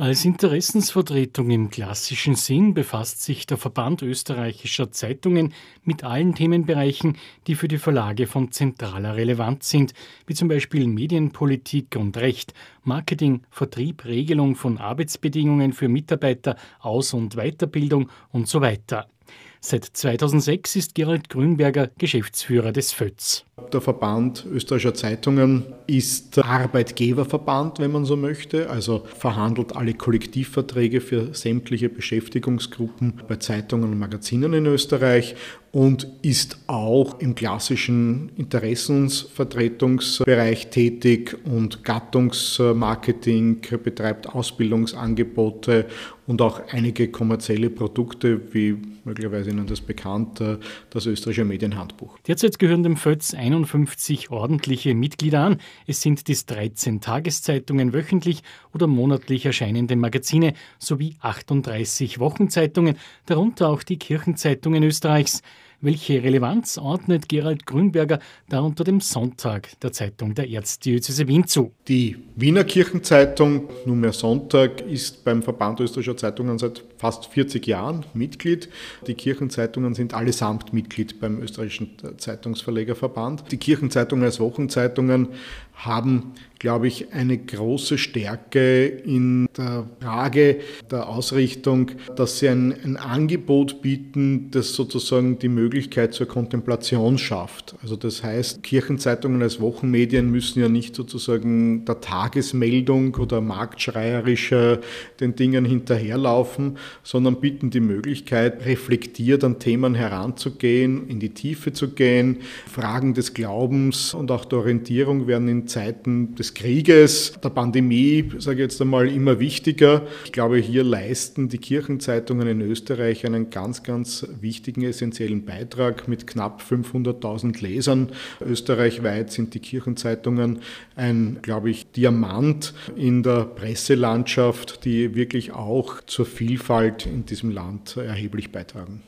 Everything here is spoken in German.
Als Interessensvertretung im klassischen Sinn befasst sich der Verband österreichischer Zeitungen mit allen Themenbereichen, die für die Verlage von zentraler Relevanz sind, wie zum Beispiel Medienpolitik und Recht, Marketing, Vertrieb, Regelung von Arbeitsbedingungen für Mitarbeiter, Aus- und Weiterbildung und so weiter. Seit 2006 ist Gerald Grünberger Geschäftsführer des FÖTS. Der Verband österreichischer Zeitungen ist Arbeitgeberverband, wenn man so möchte, also verhandelt alle Kollektivverträge für sämtliche Beschäftigungsgruppen bei Zeitungen und Magazinen in Österreich und ist auch im klassischen Interessensvertretungsbereich tätig und Gattungsmarketing, betreibt Ausbildungsangebote und auch einige kommerzielle Produkte, wie möglicherweise Ihnen das bekannt, das österreichische Medienhandbuch. Derzeit gehören dem FÖTS 51 ordentliche Mitglieder an. Es sind dies 13 Tageszeitungen wöchentlich oder monatlich erscheinende Magazine sowie 38 Wochenzeitungen, darunter auch die Kirchenzeitungen Österreichs. Welche Relevanz ordnet Gerald Grünberger da unter dem Sonntag der Zeitung der Erzdiözese Wien zu? Die Wiener Kirchenzeitung, nunmehr Sonntag, ist beim Verband österreichischer Zeitungen seit fast 40 Jahren Mitglied. Die Kirchenzeitungen sind allesamt Mitglied beim österreichischen Zeitungsverlegerverband. Die Kirchenzeitungen als Wochenzeitungen haben, glaube ich, eine große Stärke in der Frage der Ausrichtung, dass sie ein, ein, Angebot bieten, das sozusagen die Möglichkeit zur Kontemplation schafft. Also das heißt, Kirchenzeitungen als Wochenmedien müssen ja nicht sozusagen der Tagesmeldung oder marktschreierischer den Dingen hinterherlaufen, sondern bieten die Möglichkeit, reflektiert an Themen heranzugehen, in die Tiefe zu gehen. Fragen des Glaubens und auch der Orientierung werden in Zeiten des Krieges, der Pandemie, sage ich jetzt einmal, immer wichtiger. Ich glaube, hier leisten die Kirchenzeitungen in Österreich einen ganz, ganz wichtigen, essentiellen Beitrag mit knapp 500.000 Lesern. Österreichweit sind die Kirchenzeitungen ein, glaube ich, Diamant in der Presselandschaft, die wirklich auch zur Vielfalt in diesem Land erheblich beitragen.